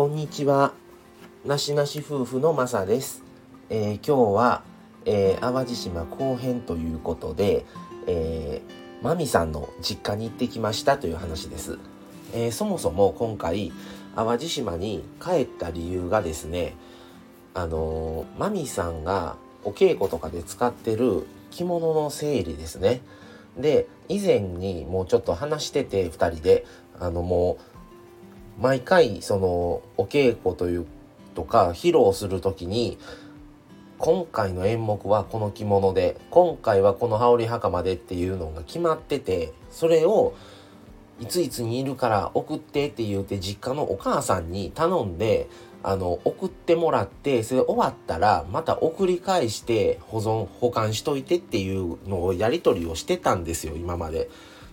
こんにちは。なしなし夫婦のまさです。えー、今日は、えー、淡路島後編ということで、えー、マミさんの実家に行ってきましたという話です。えー、そもそも今回、淡路島に帰った理由がですね、あのー、マミさんがお稽古とかで使ってる着物の整理ですね。で、以前にもうちょっと話してて2人で、あのもう毎回そのお稽古というとか披露する時に今回の演目はこの着物で今回はこの羽織袴でっていうのが決まっててそれをいついつにいるから送ってって言うて実家のお母さんに頼んであの送ってもらってそれ終わったらまた送り返して保存保管しといてっていうのをやり取りをしてたんですよ今まで。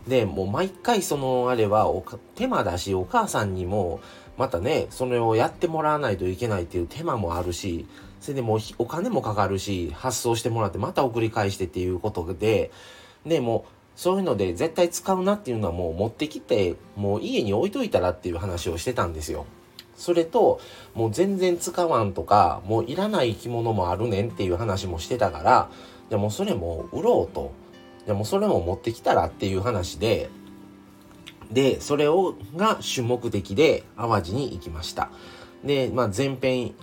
で、もう毎回そのあれは手間だし、お母さんにもまたね、それをやってもらわないといけないっていう手間もあるし、それでもうお金もかかるし、発送してもらってまた送り返してっていうことで、で、もうそういうので絶対使うなっていうのはもう持ってきて、もう家に置いといたらっていう話をしてたんですよ。それと、もう全然使わんとか、もういらない着物もあるねんっていう話もしてたから、でもそれも売ろうと。でもうそれも持ってきたらっていう話で、で、それを、が主目的で淡路に行きました。で、まあ前編、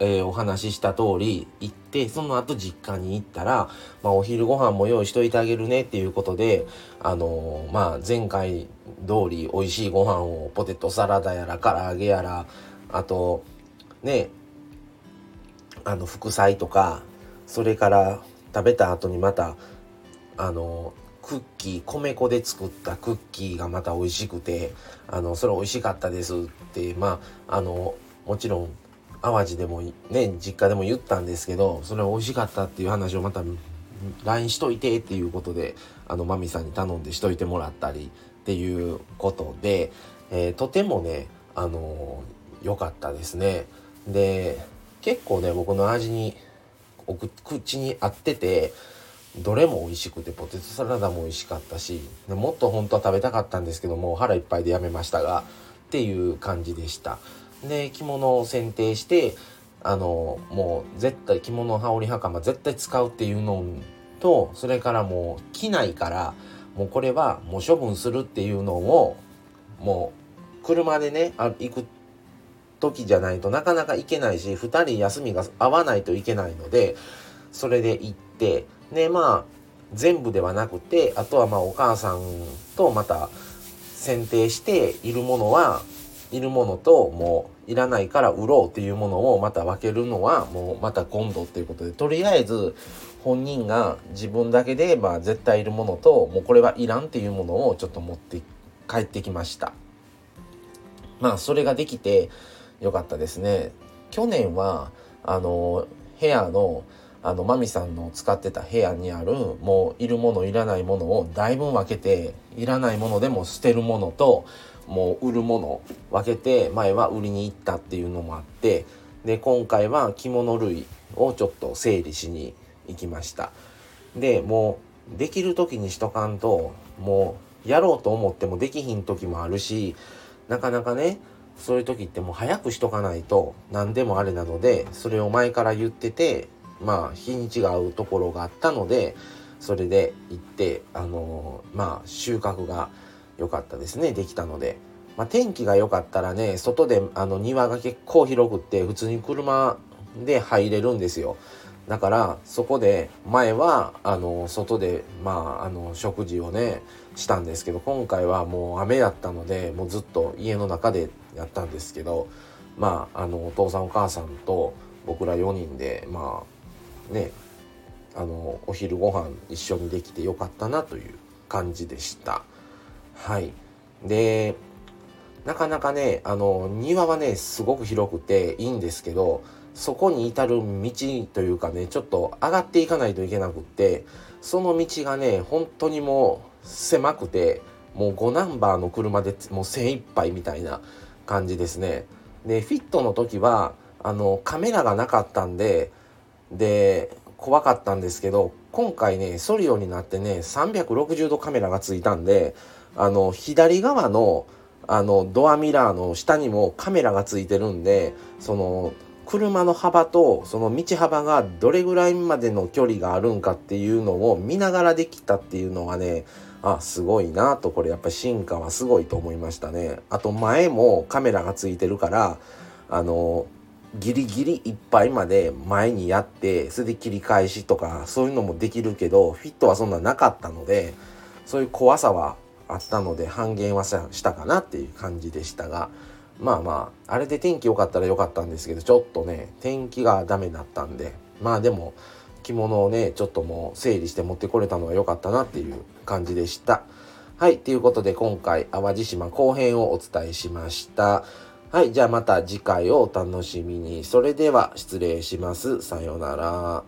えー、お話しした通り行って、その後実家に行ったら、まあお昼ご飯も用意しといてあげるねっていうことで、あのー、まあ前回通り美味しいご飯をポテトサラダやら唐揚げやら、あと、ね、あの副菜とか、それから食べた後にまたあのクッキー米粉で作ったクッキーがまた美味しくてあのそれ美味しかったですってまああのもちろん淡路でもね実家でも言ったんですけどそれ美味しかったっていう話をまた LINE しといてっていうことであのマミさんに頼んでしといてもらったりっていうことで、えー、とてもねあの良かったですね。で結構ね僕の味に口に合っててどれも美味しくてポテトサラダも美味しかったしもっと本当は食べたかったんですけども腹いっぱいでやめましたがっていう感じでした。で着物を選定してあのもう絶対着物羽織袴絶対使うっていうのとそれからもう着ないからもうこれはもう処分するっていうのをもう車でねあ行く時じゃないとなかなか行けないし2人休みが合わないといけないのでそれで行ってでまあ全部ではなくてあとはまあお母さんとまた選定しているものはいるものともういらないから売ろうっていうものをまた分けるのはもうまた今度っていうことでとりあえず本人が自分だけでまあ絶対いるものともうこれはいらんっていうものをちょっと持って帰ってきました。まあそれができてよかったですね。去年はあの部屋のあのマミさんの使ってた部屋にあるもういるものいらないものをだいぶ分けていらないものでも捨てるものともう売るもの分けて前は売りに行ったっていうのもあってで今回は着物類をちょっと整理しに行きました。でもうできる時にしとかんともうやろうと思ってもできひん時もあるしなかなかねそういう時ってもう早くしとかないと何でもあれなのでそれを前から言っててまあ日にちが合うところがあったのでそれで行ってあのまあ収穫が良かったですね。できたので、まあ、天気が良かったらね外であの庭が結構広くって普通に車で入れるんですよ。だからそこで前はあの外でまああの食事をねしたんですけど今回はもう雨だったのでもうずっと家の中でやったんですけどまああのお父さんお母さんと僕ら4人でまあねあのお昼ご飯一緒にできてよかったなという感じでした。はい。でなかなかねあの庭はねすごく広くていいんですけどそこに至る道というかねちょっと上がっていかないといけなくってその道がね本当にもう狭くてもう5ナンバーの車でもう精一杯みたいな感じですね。でフィットの時はあのカメラがなかったんでで怖かったんですけど今回ねソリオになってね360度カメラがついたんであの左側のあのドアミラーの下にもカメラがついてるんでその車の幅とその道幅がどれぐらいまでの距離があるんかっていうのを見ながらできたっていうのはねあすごいなとこれやっぱ進化はすごいと思いましたね。あと前もカメラがついてるからあのギリギリいっぱいまで前にやってそれで切り返しとかそういうのもできるけどフィットはそんななかったのでそういう怖さはあったので半減はしたかなっていう感じでしたがまあまああれで天気良かったら良かったんですけどちょっとね天気がダメだったんでまあでも着物をねちょっともう整理して持ってこれたのは良かったなっていう感じでした。はい。ということで今回淡路島後編をお伝えしました。はい。じゃあまた次回をお楽しみに。それでは失礼します。さようなら。